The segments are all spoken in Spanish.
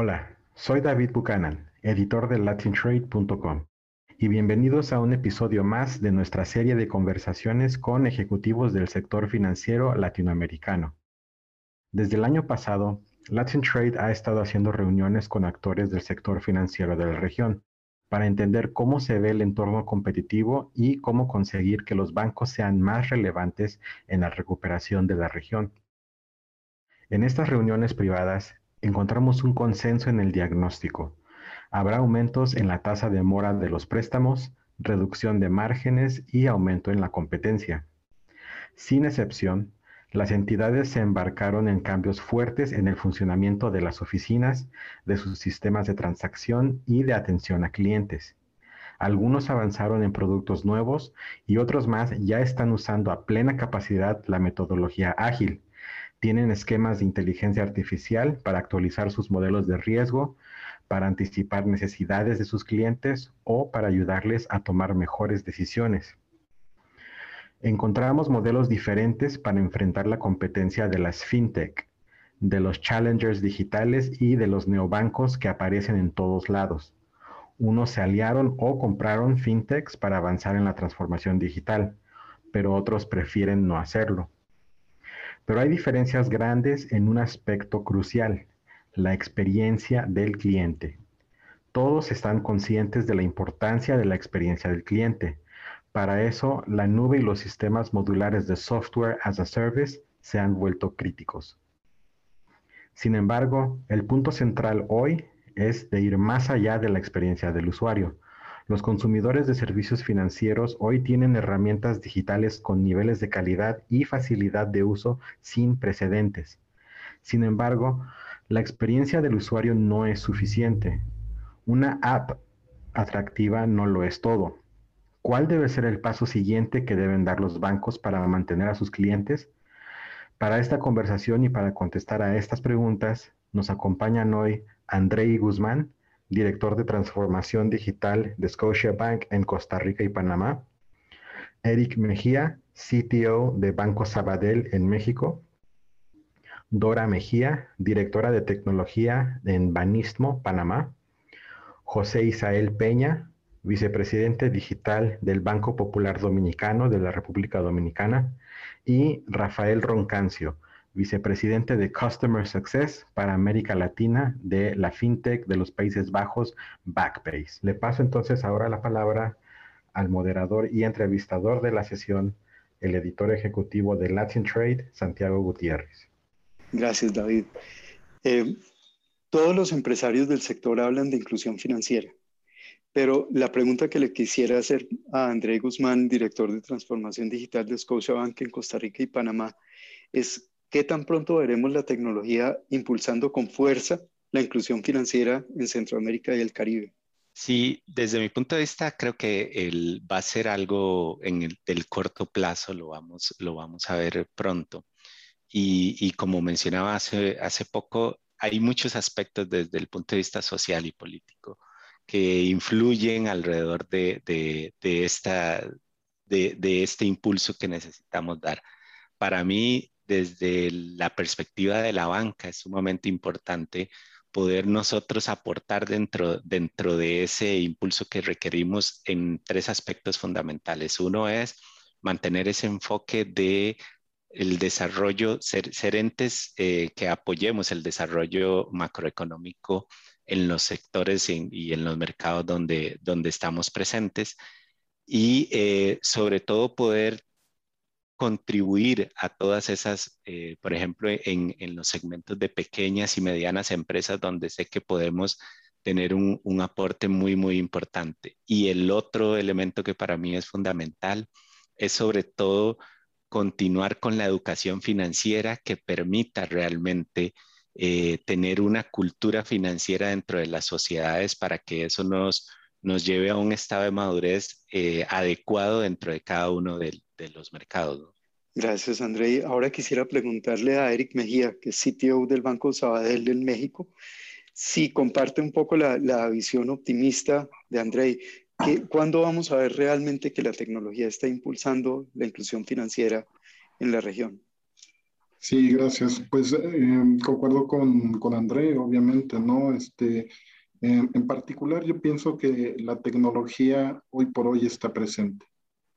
Hola, soy David Buchanan, editor de latintrade.com, y bienvenidos a un episodio más de nuestra serie de conversaciones con ejecutivos del sector financiero latinoamericano. Desde el año pasado, Latin Trade ha estado haciendo reuniones con actores del sector financiero de la región para entender cómo se ve el entorno competitivo y cómo conseguir que los bancos sean más relevantes en la recuperación de la región. En estas reuniones privadas encontramos un consenso en el diagnóstico. Habrá aumentos en la tasa de mora de los préstamos, reducción de márgenes y aumento en la competencia. Sin excepción, las entidades se embarcaron en cambios fuertes en el funcionamiento de las oficinas, de sus sistemas de transacción y de atención a clientes. Algunos avanzaron en productos nuevos y otros más ya están usando a plena capacidad la metodología ágil. Tienen esquemas de inteligencia artificial para actualizar sus modelos de riesgo, para anticipar necesidades de sus clientes o para ayudarles a tomar mejores decisiones encontramos modelos diferentes para enfrentar la competencia de las fintech, de los challengers digitales y de los neobancos que aparecen en todos lados. Unos se aliaron o compraron fintechs para avanzar en la transformación digital, pero otros prefieren no hacerlo. Pero hay diferencias grandes en un aspecto crucial, la experiencia del cliente. Todos están conscientes de la importancia de la experiencia del cliente, para eso, la nube y los sistemas modulares de software as a service se han vuelto críticos. Sin embargo, el punto central hoy es de ir más allá de la experiencia del usuario. Los consumidores de servicios financieros hoy tienen herramientas digitales con niveles de calidad y facilidad de uso sin precedentes. Sin embargo, la experiencia del usuario no es suficiente. Una app atractiva no lo es todo. ¿Cuál debe ser el paso siguiente que deben dar los bancos para mantener a sus clientes? Para esta conversación y para contestar a estas preguntas, nos acompañan hoy Andrei Guzmán, director de transformación digital de Scotiabank en Costa Rica y Panamá, Eric Mejía, CTO de Banco Sabadell en México, Dora Mejía, directora de tecnología en Banismo, Panamá, José Isael Peña, vicepresidente digital del Banco Popular Dominicano de la República Dominicana, y Rafael Roncancio, vicepresidente de Customer Success para América Latina de la FinTech de los Países Bajos, Backbase. Le paso entonces ahora la palabra al moderador y entrevistador de la sesión, el editor ejecutivo de Latin Trade, Santiago Gutiérrez. Gracias, David. Eh, todos los empresarios del sector hablan de inclusión financiera pero la pregunta que le quisiera hacer a André Guzmán, director de transformación digital de Scotiabank en Costa Rica y Panamá, es qué tan pronto veremos la tecnología impulsando con fuerza la inclusión financiera en Centroamérica y el Caribe. Sí, desde mi punto de vista creo que va a ser algo en el corto plazo, lo vamos, lo vamos a ver pronto. Y, como mencionaba hace, hace poco, hay muchos aspectos desde el punto de vista social y político que influyen alrededor de, esta, de, este impulso que necesitamos dar. Para mí, desde la perspectiva de la banca, es sumamente importante poder nosotros aportar dentro, dentro de ese impulso que requerimos en tres aspectos fundamentales. Uno es mantener ese enfoque de el desarrollo, ser, entes eh, que apoyemos el desarrollo macroeconómico en los sectores y en los mercados donde, donde estamos presentes y eh, sobre todo poder contribuir a todas esas, eh, por ejemplo, en, en, los segmentos de pequeñas y medianas empresas donde sé que podemos tener un, un, aporte muy, muy importante. Y el otro elemento que para mí es fundamental es sobre todo continuar con la educación financiera que permita realmente eh, tener una cultura financiera dentro de las sociedades para que eso nos, nos lleve a un estado de madurez eh, adecuado dentro de cada uno de, los mercados. Gracias, André. Ahora quisiera preguntarle a Eric Mejía, que es CTO del Banco Sabadell en México, si comparte un poco la, la visión optimista de André. ¿Cuándo vamos a ver realmente que la tecnología está impulsando la inclusión financiera en la región? Sí, gracias. Pues eh, concuerdo con, con, André, obviamente, ¿no? Este, en particular, yo pienso que la tecnología hoy por hoy está presente.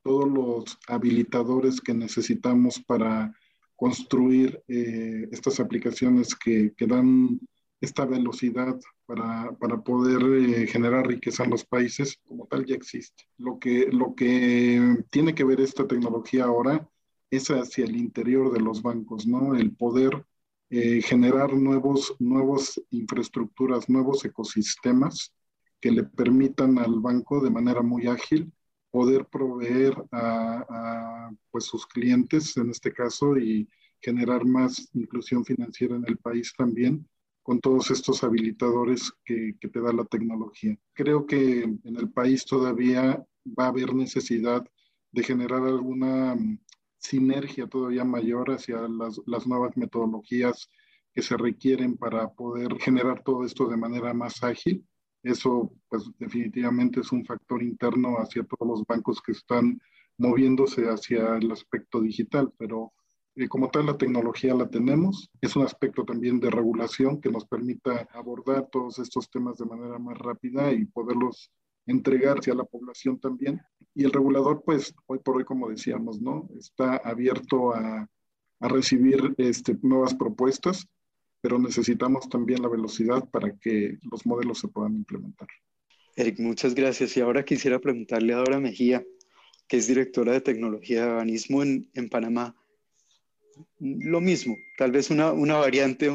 Todos los habilitadores que necesitamos para construir eh, estas aplicaciones que, que, dan esta velocidad para, para poder eh, generar riqueza en los países, como tal, ya existe. Lo que, lo que tiene que ver esta tecnología ahora es hacia el interior de los bancos, ¿no? El poder eh, generar nuevos, nuevas infraestructuras, nuevos ecosistemas que le permitan al banco de manera muy ágil poder proveer a, pues sus clientes en este caso y generar más inclusión financiera en el país también con todos estos habilitadores que, que, te da la tecnología. Creo que en el país todavía va a haber necesidad de generar alguna sinergia todavía mayor hacia las, las, nuevas metodologías que se requieren para poder generar todo esto de manera más ágil. Eso, pues definitivamente es un factor interno hacia todos los bancos que están moviéndose hacia el aspecto digital, pero eh, como tal la tecnología la tenemos. Es un aspecto también de regulación que nos permita abordar todos estos temas de manera más rápida y poderlos entregar hacia la población también. Y el regulador, pues, hoy por hoy, como decíamos, ¿no? Está abierto a, a recibir este, nuevas propuestas, pero necesitamos también la velocidad para que los modelos se puedan implementar. Eric, muchas gracias. Y ahora quisiera preguntarle a Dora Mejía, que es directora de tecnología de Banismo en, Panamá. Lo mismo, tal vez una, una variante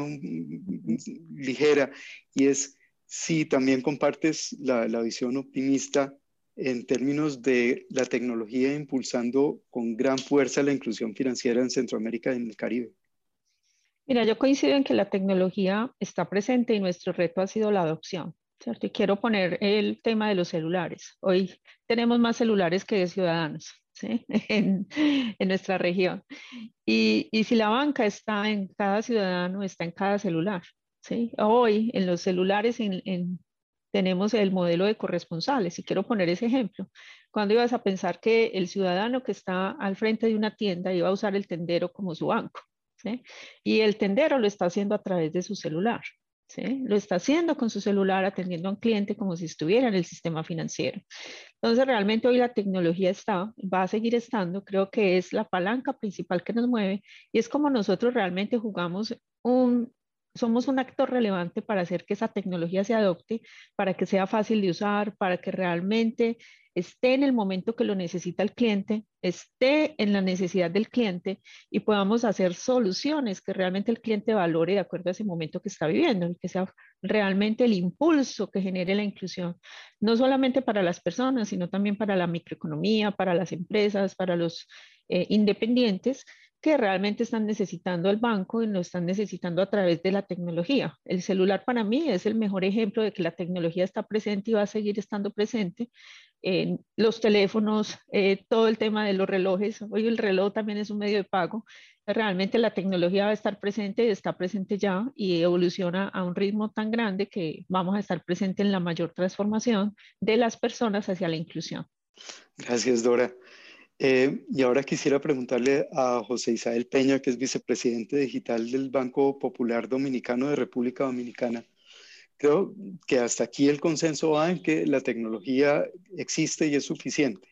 ligera, y es si también compartes la, la visión optimista en términos de la tecnología impulsando con gran fuerza la inclusión financiera en Centroamérica y en el Caribe. Mira, yo coincido en que la tecnología está presente y nuestro reto ha sido la adopción. ¿cierto? Y quiero poner el tema de los celulares. Hoy tenemos más celulares que de ciudadanos ¿sí? en, en, nuestra región. Y, y, si la banca está en cada ciudadano, está en cada celular. ¿sí? Hoy en los celulares en, en tenemos el modelo de corresponsales. Y quiero poner ese ejemplo. Cuando ibas a pensar que el ciudadano que está al frente de una tienda iba a usar el tendero como su banco. ¿Sí? Y el tendero lo está haciendo a través de su celular. ¿sí? Lo está haciendo con su celular atendiendo a un cliente como si estuviera en el sistema financiero. Entonces, realmente hoy la tecnología está, va a seguir estando, creo que es la palanca principal que nos mueve y es como nosotros realmente jugamos un, somos un actor relevante para hacer que esa tecnología se adopte, para que sea fácil de usar, para que realmente esté en el momento que lo necesita el cliente, esté en la necesidad del cliente y podamos hacer soluciones que realmente el cliente valore de acuerdo a ese momento que está viviendo y que sea realmente el impulso que genere la inclusión, no solamente para las personas, sino también para la microeconomía, para las empresas, para los eh, independientes que realmente están necesitando el banco y lo están necesitando a través de la tecnología. El celular para mí es el mejor ejemplo de que la tecnología está presente y va a seguir estando presente. En los teléfonos, eh, todo el tema de los relojes, hoy el reloj también es un medio de pago. Realmente la tecnología va a estar presente, está presente ya y evoluciona a un ritmo tan grande que vamos a estar presente en la mayor transformación de las personas hacia la inclusión. Gracias, Dora. Eh, y ahora quisiera preguntarle a José Isabel Peña, que es vicepresidente digital del Banco Popular Dominicano de República Dominicana. Creo que hasta aquí el consenso va en que la tecnología existe y es suficiente.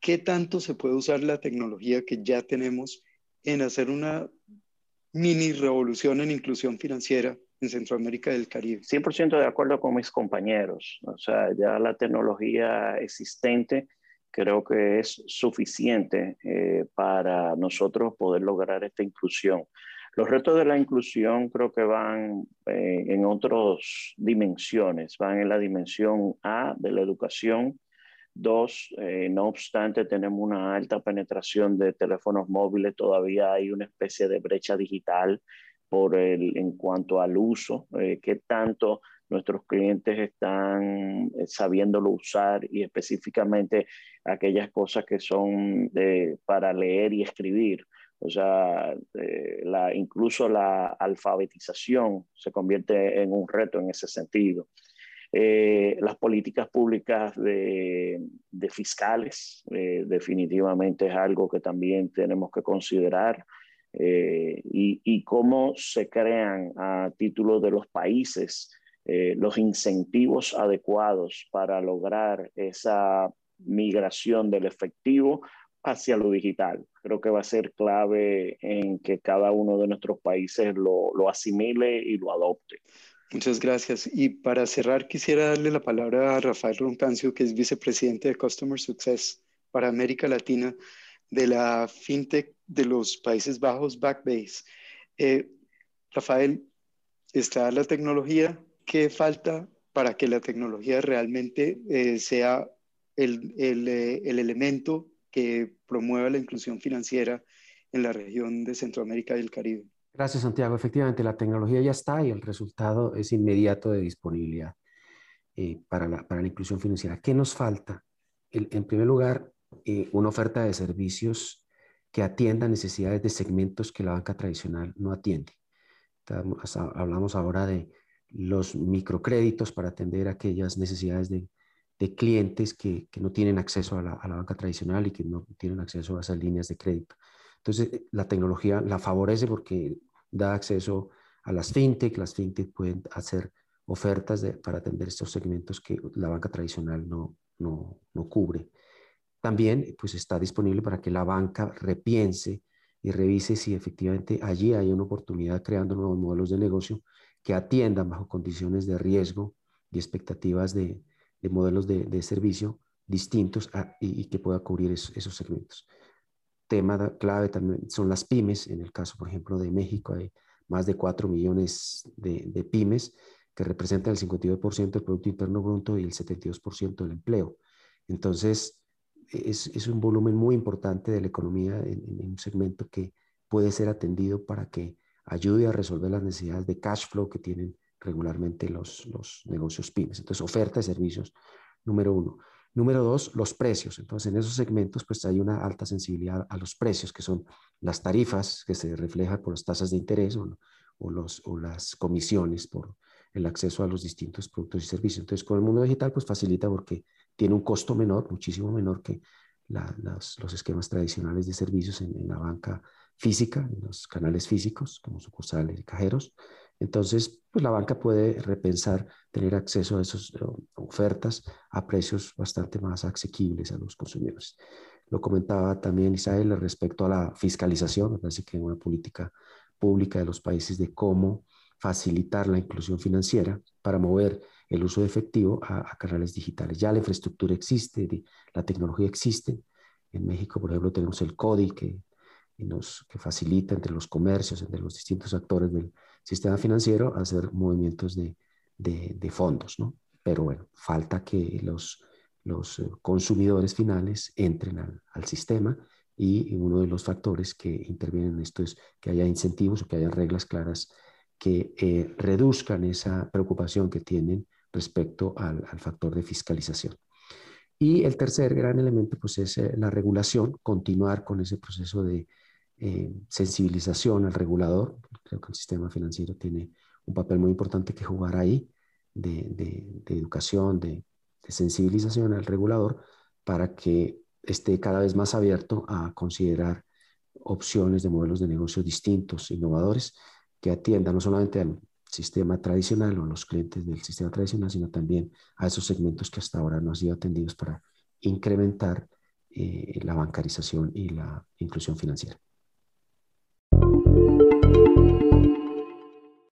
¿Qué tanto se puede usar la tecnología que ya tenemos en hacer una mini revolución en inclusión financiera en Centroamérica y el Caribe? 100% de acuerdo con mis compañeros. O sea, ya la tecnología existente creo que es suficiente eh, para nosotros poder lograr esta inclusión. Los retos de la inclusión creo que van eh, en otras dimensiones, van en la dimensión A de la educación. Dos, eh, no obstante, tenemos una alta penetración de teléfonos móviles, todavía hay una especie de brecha digital por el, en cuanto al uso, qué tanto nuestros clientes están eh, sabiéndolo usar y específicamente aquellas cosas que son para leer y escribir. O sea, eh, incluso la alfabetización se convierte en un reto en ese sentido. Eh, las políticas públicas de, de fiscales definitivamente es algo que también tenemos que considerar. eh, y, cómo se crean a título de los países eh, los incentivos adecuados para lograr esa migración del efectivo hacia lo digital. Creo que va a ser clave en que cada uno de nuestros países lo, lo asimile y lo adopte. Muchas gracias. Y para cerrar, quisiera darle la palabra a Rafael Roncancio, que es vicepresidente de Customer Success para América Latina de la FinTech de los Países Bajos, Backbase. Eh, Rafael, ¿está la tecnología? ¿Qué falta para que la tecnología realmente eh, sea el, el, eh, el elemento que promueva la inclusión financiera en la región de Centroamérica y el Caribe? Gracias, Santiago. Efectivamente, la tecnología ya está y el resultado es inmediato de disponibilidad para, la, para, la, inclusión financiera. ¿Qué nos falta? en primer lugar, una oferta de servicios que atienda necesidades de segmentos que la banca tradicional no atiende. hablamos ahora de los microcréditos para atender aquellas necesidades de, clientes que, no tienen acceso a la, banca tradicional y que no tienen acceso a esas líneas de crédito. Entonces, eh, la tecnología la favorece porque da acceso a las fintech, las fintech pueden hacer ofertas para atender estos segmentos que la banca tradicional no, no, no cubre. También pues está disponible para que la banca repiense y revise si efectivamente allí hay una oportunidad creando nuevos modelos de negocio que atiendan bajo condiciones de riesgo y expectativas de, modelos de, servicio distintos y, que pueda cubrir esos segmentos. Tema clave también son las pymes. En el caso, por ejemplo, de México hay más de 4 millones de, pymes que representan el 52% del Producto Interno Bruto y el 72% del empleo. Entonces, es, un volumen muy importante de la economía en, un segmento que puede ser atendido para que ayude a resolver las necesidades de cash flow que tienen regularmente los, los negocios pymes. Entonces, oferta de servicios, número uno. Número dos, los precios. Entonces, en esos segmentos, pues hay una alta sensibilidad a los precios, que son las tarifas que se reflejan por las tasas de interés o, o, los, o las comisiones por el acceso a los distintos productos y servicios. Entonces, con el mundo digital, pues facilita porque tiene un costo menor, muchísimo menor que los esquemas tradicionales de servicios en, la banca física, en los canales físicos, como sucursales y cajeros. Entonces, pues la banca puede repensar tener acceso a esas eh, ofertas a precios bastante más asequibles a los consumidores. Lo comentaba también Isabel respecto a la fiscalización, parece que una política pública de los países de cómo facilitar la inclusión financiera para mover el uso de efectivo a, canales digitales. Ya la infraestructura existe, la tecnología existe. En México, por ejemplo, tenemos el CODI que, nos, que facilita entre los comercios, entre los distintos actores del sistema financiero, hacer movimientos de, de, fondos, ¿no? Pero bueno, falta que los, los eh, consumidores finales entren al, al, sistema y uno de los factores que intervienen en esto es que haya incentivos o que haya reglas claras que eh, reduzcan esa preocupación que tienen respecto al, factor de fiscalización. Y el tercer gran elemento pues, es eh, la regulación, continuar con ese proceso de eh, sensibilización al regulador. Creo que el sistema financiero tiene un papel muy importante que jugar ahí, de, educación, de, sensibilización al regulador, para que esté cada vez más abierto a considerar opciones de modelos de negocio distintos, innovadores, que atienda no solamente al sistema tradicional o a los clientes del sistema tradicional, sino también a esos segmentos que hasta ahora no han sido atendidos para incrementar eh, la bancarización y la inclusión financiera.